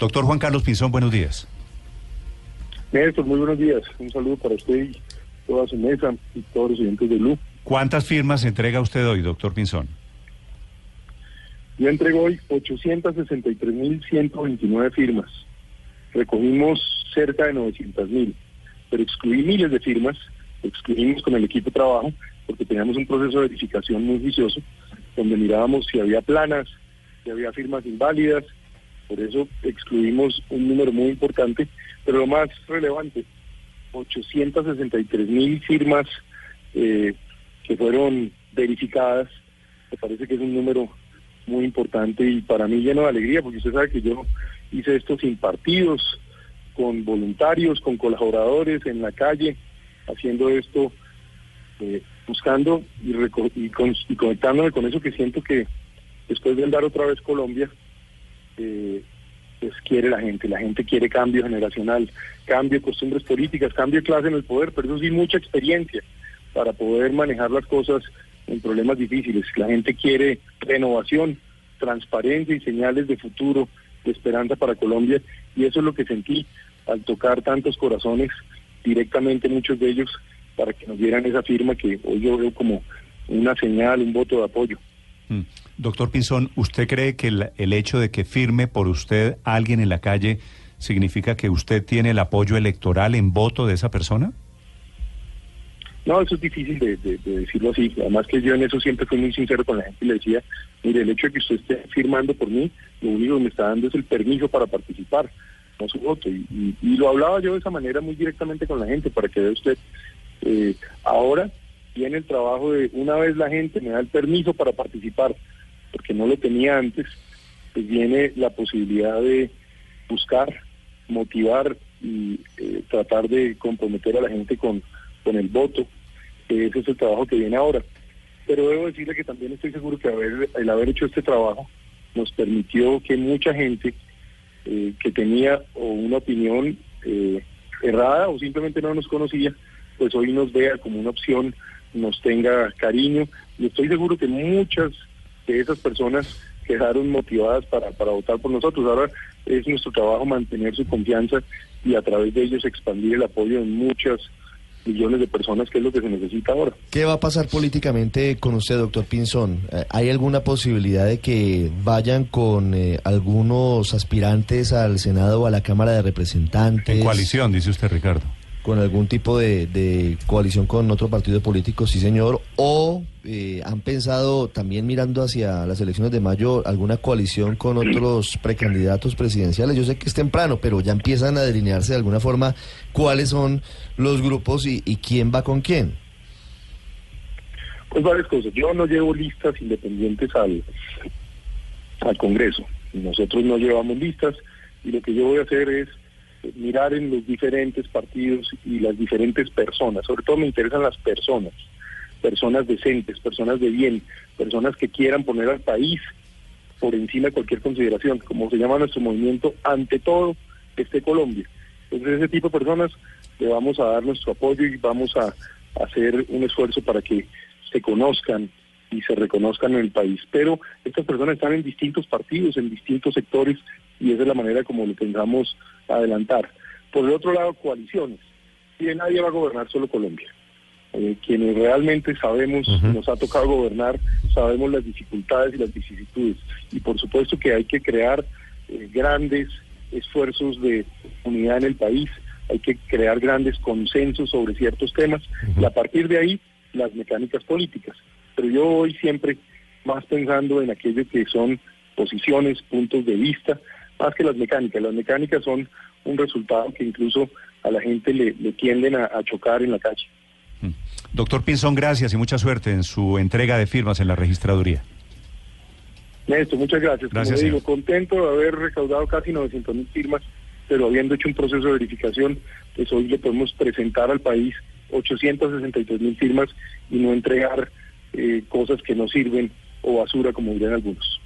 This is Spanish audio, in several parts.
Doctor Juan Carlos Pinzón, buenos días. Néstor, muy buenos días. Un saludo para usted y toda su mesa y todos los oyentes de Lu. ¿Cuántas firmas entrega usted hoy, doctor Pinzón? Yo entrego hoy 863.129 firmas. Recogimos cerca de 900.000, pero excluí miles de firmas, excluimos con el equipo de trabajo, porque teníamos un proceso de verificación muy vicioso, donde mirábamos si había planas, si había firmas inválidas, por eso excluimos un número muy importante, pero lo más relevante, 863 mil firmas eh, que fueron verificadas, me parece que es un número muy importante y para mí lleno de alegría, porque usted sabe que yo hice esto sin partidos, con voluntarios, con colaboradores en la calle, haciendo esto, eh, buscando y, y, y conectándome con eso que siento que después de andar otra vez Colombia, eh, pues quiere la gente, la gente quiere cambio generacional, cambio de costumbres políticas, cambio de clase en el poder, pero eso sí mucha experiencia para poder manejar las cosas en problemas difíciles. La gente quiere renovación, transparencia y señales de futuro, de esperanza para Colombia, y eso es lo que sentí al tocar tantos corazones directamente, muchos de ellos, para que nos dieran esa firma que hoy yo veo como una señal, un voto de apoyo. Mm. Doctor Pinzón, ¿usted cree que el, hecho de que firme por usted alguien en la calle significa que usted tiene el apoyo electoral en voto de esa persona? No, eso es difícil de, de, de, decirlo así. Además que yo en eso siempre fui muy sincero con la gente y le decía, mire, el hecho de que usted esté firmando por mí, lo único que me está dando es el permiso para participar, no su voto. Y lo hablaba yo de esa manera muy directamente con la gente para que vea usted, eh, ahora tiene el trabajo de una vez la gente me da el permiso para participar, porque no lo tenía antes, pues viene la posibilidad de buscar, motivar y eh, tratar de comprometer a la gente con, con el voto. Ese es el trabajo que viene ahora. Pero debo decirle que también estoy seguro que haber, el haber hecho este trabajo nos permitió que mucha gente eh, que tenía o una opinión eh, errada o simplemente no nos conocía, pues hoy nos vea como una opción, nos tenga cariño. Y estoy seguro que muchas de esas personas quedaron motivadas para, para votar por nosotros. Ahora es nuestro trabajo mantener su confianza y a través de ellos expandir el apoyo en muchas millones de personas, que es lo que se necesita ahora. ¿Qué va a pasar políticamente con usted, doctor Pinzón? ¿Hay alguna posibilidad de que vayan con eh, algunos aspirantes al Senado o a la Cámara de Representantes? En coalición, dice usted, Ricardo con algún tipo de, de, coalición con otro partido político, sí señor, o eh, han pensado también mirando hacia las elecciones de mayo alguna coalición con otros precandidatos presidenciales. Yo sé que es temprano, pero ya empiezan a delinearse de alguna forma cuáles son los grupos y, y quién va con quién. Pues varias cosas. Yo no llevo listas independientes al, al Congreso. Nosotros no llevamos listas y lo que yo voy a hacer es mirar en los diferentes partidos y las diferentes personas. Sobre todo me interesan las personas, personas decentes, personas de bien, personas que quieran poner al país por encima de cualquier consideración, como se llama nuestro movimiento, ante todo este Colombia. Entonces ese tipo de personas le vamos a dar nuestro apoyo y vamos a hacer un esfuerzo para que se conozcan y se reconozcan en el país. Pero estas personas están en distintos partidos, en distintos sectores, y esa es la manera como lo pensamos adelantar. Por el otro lado, coaliciones. Y nadie va a gobernar solo Colombia. Eh, quienes realmente sabemos, uh -huh. nos ha tocado gobernar, sabemos las dificultades y las vicisitudes. Y por supuesto que hay que crear eh, grandes esfuerzos de unidad en el país, hay que crear grandes consensos sobre ciertos temas uh -huh. y a partir de ahí las mecánicas políticas. Pero yo voy siempre más pensando en aquello que son posiciones, puntos de vista, más que las mecánicas. Las mecánicas son un resultado que incluso a la gente le, le tienden a, a, chocar en la calle. Doctor Pinzón, gracias y mucha suerte en su entrega de firmas en la registraduría. Néstor, muchas gracias. Gracias, Como digo, contento de haber recaudado casi 900 mil firmas, pero habiendo hecho un proceso de verificación, pues hoy le podemos presentar al país 863 mil firmas y no entregar eh, cosas que no sirven o basura, como dirían algunos.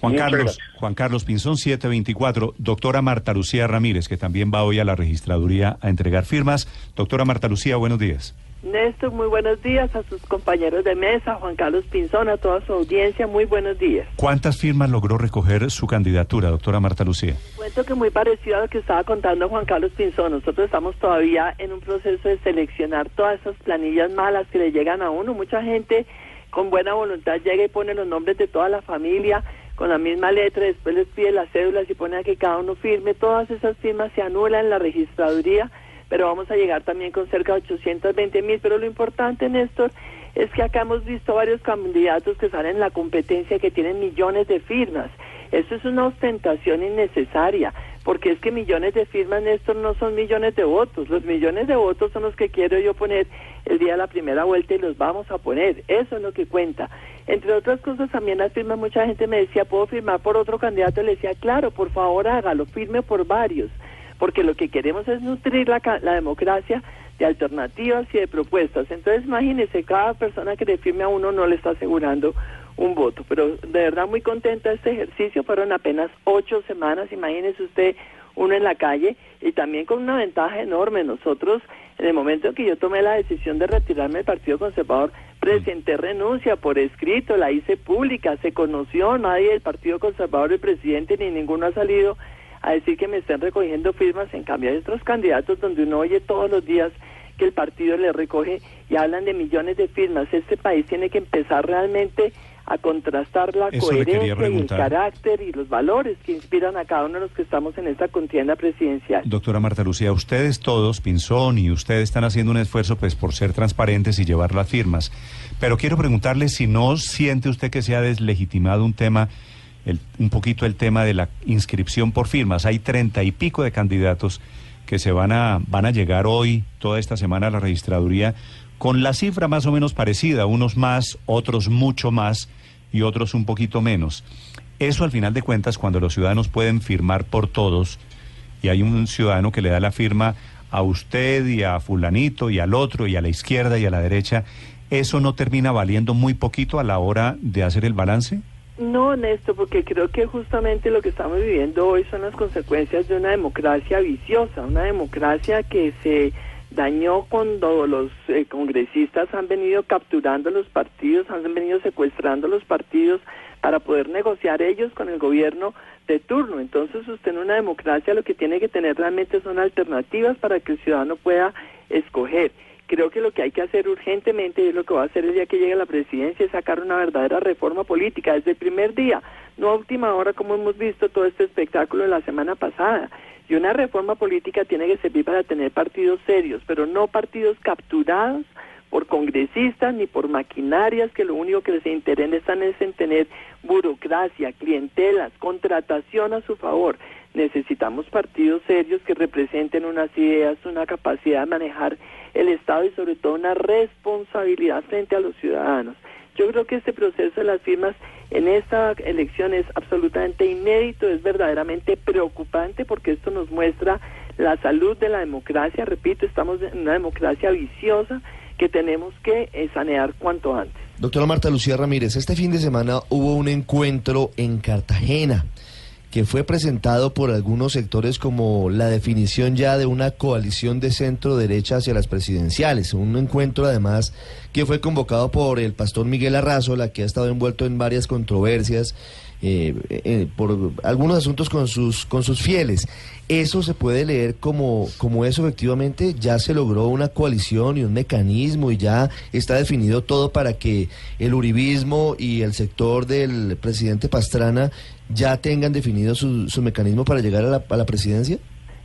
Juan Muchas Carlos, gracias. Juan Carlos Pinzón 724, doctora Marta Lucía Ramírez, que también va hoy a la registraduría a entregar firmas. Doctora Marta Lucía, buenos días. Néstor, muy buenos días a sus compañeros de mesa, Juan Carlos Pinzón, a toda su audiencia, muy buenos días. ¿Cuántas firmas logró recoger su candidatura, doctora Marta Lucía? Cuento que muy parecido a lo que estaba contando Juan Carlos Pinzón, nosotros estamos todavía en un proceso de seleccionar todas esas planillas malas que le llegan a uno. Mucha gente con buena voluntad llega y pone los nombres de toda la familia con la misma letra, después les pide las cédulas y pone a que cada uno firme. Todas esas firmas se anulan en la registraduría, pero vamos a llegar también con cerca de 820 mil. Pero lo importante, Néstor, es que acá hemos visto varios candidatos que salen en la competencia que tienen millones de firmas. Eso es una ostentación innecesaria, porque es que millones de firmas, Néstor, no son millones de votos. Los millones de votos son los que quiero yo poner el día de la primera vuelta y los vamos a poner. Eso es lo que cuenta. Entre otras cosas, también las firmas, mucha gente me decía, ¿puedo firmar por otro candidato? Le decía, claro, por favor hágalo, firme por varios, porque lo que queremos es nutrir la, la democracia de alternativas y de propuestas. Entonces, imagínese, cada persona que le firme a uno no le está asegurando un voto. Pero de verdad muy contenta este ejercicio. Fueron apenas ocho semanas, imagínese usted, uno en la calle y también con una ventaja enorme. Nosotros, en el momento en que yo tomé la decisión de retirarme del Partido Conservador, presenté renuncia por escrito, la hice pública, se conoció, nadie del Partido Conservador, el presidente, ni ninguno ha salido a decir que me estén recogiendo firmas. En cambio, hay otros candidatos donde uno oye todos los días que el partido le recoge y hablan de millones de firmas. Este país tiene que empezar realmente a contrastar la Eso coherencia y el carácter y los valores que inspiran a cada uno de los que estamos en esta contienda presidencial. Doctora Marta Lucía, ustedes todos, Pinzón y ustedes están haciendo un esfuerzo pues por ser transparentes y llevar las firmas. Pero quiero preguntarle si no siente usted que se ha deslegitimado un tema, el- un poquito el tema de la inscripción por firmas. Hay treinta y pico de candidatos que se van a, van a llegar hoy, toda esta semana a la registraduría, con la cifra más o menos parecida, unos más, otros mucho más y otros un poquito menos. Eso al final de cuentas, cuando los ciudadanos pueden firmar por todos, y hay un ciudadano que le da la firma a usted y a fulanito y al otro y a la izquierda y a la derecha, ¿eso no termina valiendo muy poquito a la hora de hacer el balance? No, Néstor, porque creo que justamente lo que estamos viviendo hoy son las consecuencias de una democracia viciosa, una democracia que se dañó cuando los eh, congresistas han venido capturando los partidos, han venido secuestrando los partidos para poder negociar ellos con el gobierno de turno. Entonces usted en una democracia lo que tiene que tener realmente son alternativas para que el ciudadano pueda escoger. Creo que lo que hay que hacer urgentemente y lo que va a hacer el día que llegue la presidencia es sacar una verdadera reforma política desde el primer día, no a última hora como hemos visto todo este espectáculo de la semana pasada. Y una reforma política tiene que servir para tener partidos serios, pero no partidos capturados por congresistas ni por maquinarias que lo único que les interesan es en tener burocracia, clientelas, contratación a su favor. Necesitamos partidos serios que representen unas ideas, una capacidad de manejar el Estado y sobre todo una responsabilidad frente a los ciudadanos. Yo creo que este proceso de las firmas en esta elección es absolutamente inédito, es verdaderamente preocupante porque esto nos muestra la salud de la democracia. Repito, estamos en una democracia viciosa que tenemos que eh, sanear cuanto antes. Doctora Marta Lucía Ramírez, este fin de semana hubo un encuentro en Cartagena que fue presentado por algunos sectores como la definición ya de una coalición de centro derecha hacia las presidenciales. Un encuentro además que fue convocado por el pastor Miguel Arrazola, que ha estado envuelto en varias controversias eh, eh, por algunos asuntos con sus, con sus fieles. Eso se puede leer como, como eso efectivamente ya se logró una coalición y un mecanismo y ya está definido todo para que el uribismo y el sector del presidente Pastrana ya tengan definido su, su mecanismo para llegar a la, a la presidencia.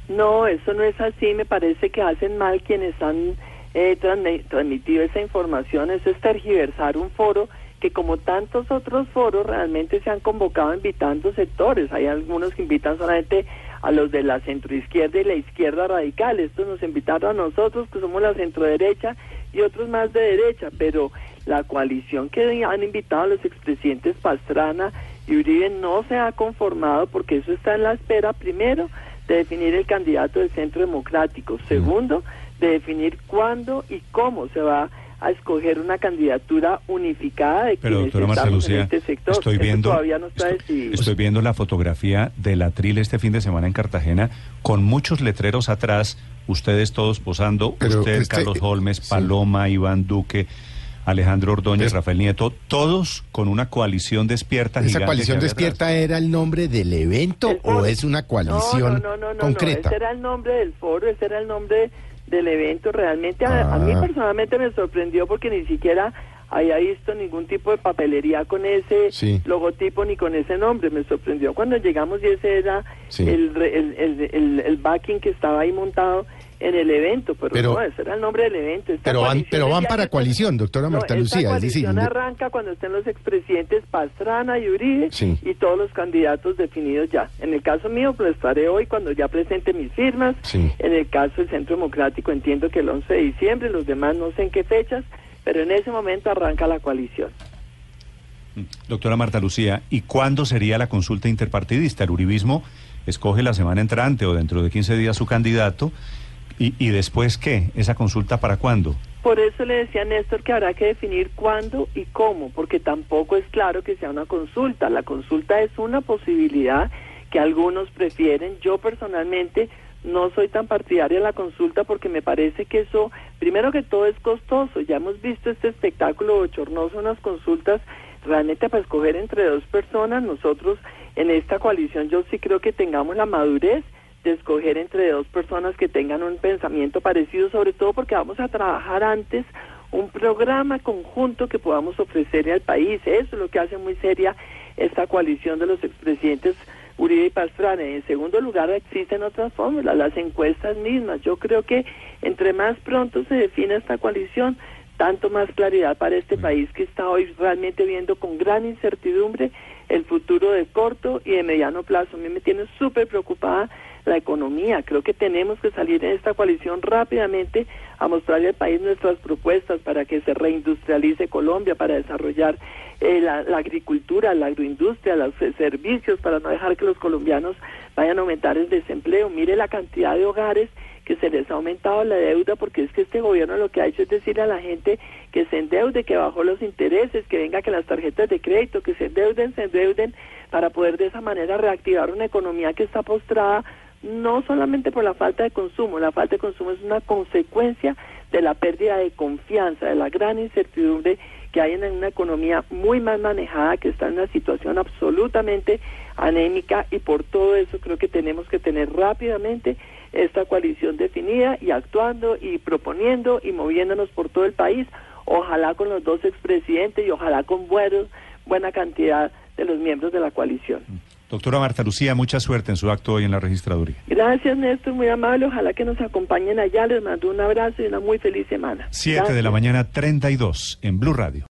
No, eso no es así. Me parece que hacen mal quienes han eh, transmi- transmitido esa información. Eso es tergiversar un foro que como tantos otros foros realmente se han convocado invitando sectores. Hay algunos que invitan solamente a los de la centroizquierda y la izquierda radical. Estos nos invitaron a nosotros, que somos la centroderecha, y otros más de derecha, pero la coalición que han invitado a los expresidentes Pastrana y Uribe no se ha conformado porque eso está en la espera, primero, de definir el candidato del Centro Democrático, segundo, de definir cuándo y cómo se va a escoger una candidatura unificada de Pero quienes doctora Marta en Lucía, este sector. estoy Eso viendo, todavía no está estoy, decidido. estoy viendo la fotografía del atril este fin de semana en Cartagena con muchos letreros atrás, ustedes todos posando, Pero usted, este- Carlos Holmes, sí. Paloma, Iván Duque, Alejandro Ordóñez, Es- Rafael Nieto, todos con una coalición despierta. ¿Esa coalición despierta atrás. era el nombre del evento o es una coalición no, no, no, no, concreta? No, ese era el nombre del foro, ese era el nombre del evento. Realmente a, a mí Ah. personalmente me sorprendió porque ni siquiera había visto ningún tipo de papelería con ese Sí. logotipo ni con ese nombre. Me sorprendió cuando llegamos y ese era Sí. el, re- el, el, el- el backing que estaba ahí montado en el evento, pero, Pero- no, ese era el nombre del evento. Esta Pero van, pero van para coalición, doctora no, Marta esta Lucía. Es decir, coalición arranca cuando estén los expresidentes Pastrana y Uribe Sí. y todos los candidatos definidos ya. En el caso mío, pues estaré hoy cuando ya presente mis firmas. Sí. En el caso del Centro Democrático, entiendo que el 11 de diciembre, los demás no sé en qué fechas, pero en ese momento arranca la coalición. Doctora Marta Lucía, ¿y cuándo sería la consulta interpartidista? El uribismo escoge la semana entrante o dentro de 15 días su candidato. ¿Y, y después qué? ¿Esa consulta para cuándo? Por eso le decía a Néstor que habrá que definir cuándo y cómo, porque tampoco es claro que sea una consulta. La consulta es una posibilidad que algunos prefieren. Yo personalmente no soy tan partidaria de la consulta porque me parece que eso, primero que todo, es costoso. Ya hemos visto este espectáculo bochornoso, unas consultas realmente para escoger entre dos personas. Nosotros en esta coalición yo sí creo que tengamos la madurez de escoger entre dos personas que tengan un pensamiento parecido, sobre todo porque vamos a trabajar antes un programa conjunto que podamos ofrecerle al país. Eso es lo que hace muy seria esta coalición de los expresidentes Uribe y Pastrana. En segundo lugar, existen otras fórmulas, las encuestas mismas. Yo creo que entre más pronto se define esta coalición, tanto más claridad para este país que está hoy realmente viendo con gran incertidumbre el futuro de corto y de mediano plazo. A mí me tiene súper preocupada la economía. Creo que tenemos que salir en esta coalición rápidamente a mostrarle al país nuestras propuestas para que se reindustrialice Colombia, para desarrollar eh, la, agricultura, la agroindustria, los eh, servicios, para no dejar que los colombianos vayan a aumentar el desempleo. Mire la cantidad de hogares que se les ha aumentado la deuda porque es que este gobierno lo que ha hecho es decirle a la gente que se endeude, que bajó los intereses, que venga que las tarjetas de crédito, que se endeuden, se endeuden para poder de esa manera reactivar una economía que está postrada no solamente por la falta de consumo, la falta de consumo es una consecuencia de la pérdida de confianza, de la gran incertidumbre que hay en una economía muy mal manejada, que está en una situación absolutamente anémica y por todo eso creo que tenemos que tener rápidamente esta coalición definida y actuando y proponiendo y moviéndonos por todo el país, ojalá con los dos expresidentes y ojalá con buenos, buena cantidad de los miembros de la coalición. Doctora Marta Lucía, mucha suerte en su acto hoy en la registraduría. Gracias, Néstor, muy amable. Ojalá que nos acompañen allá. Les mando un abrazo y una muy feliz semana. Siete de la mañana, 32 en Blue Radio.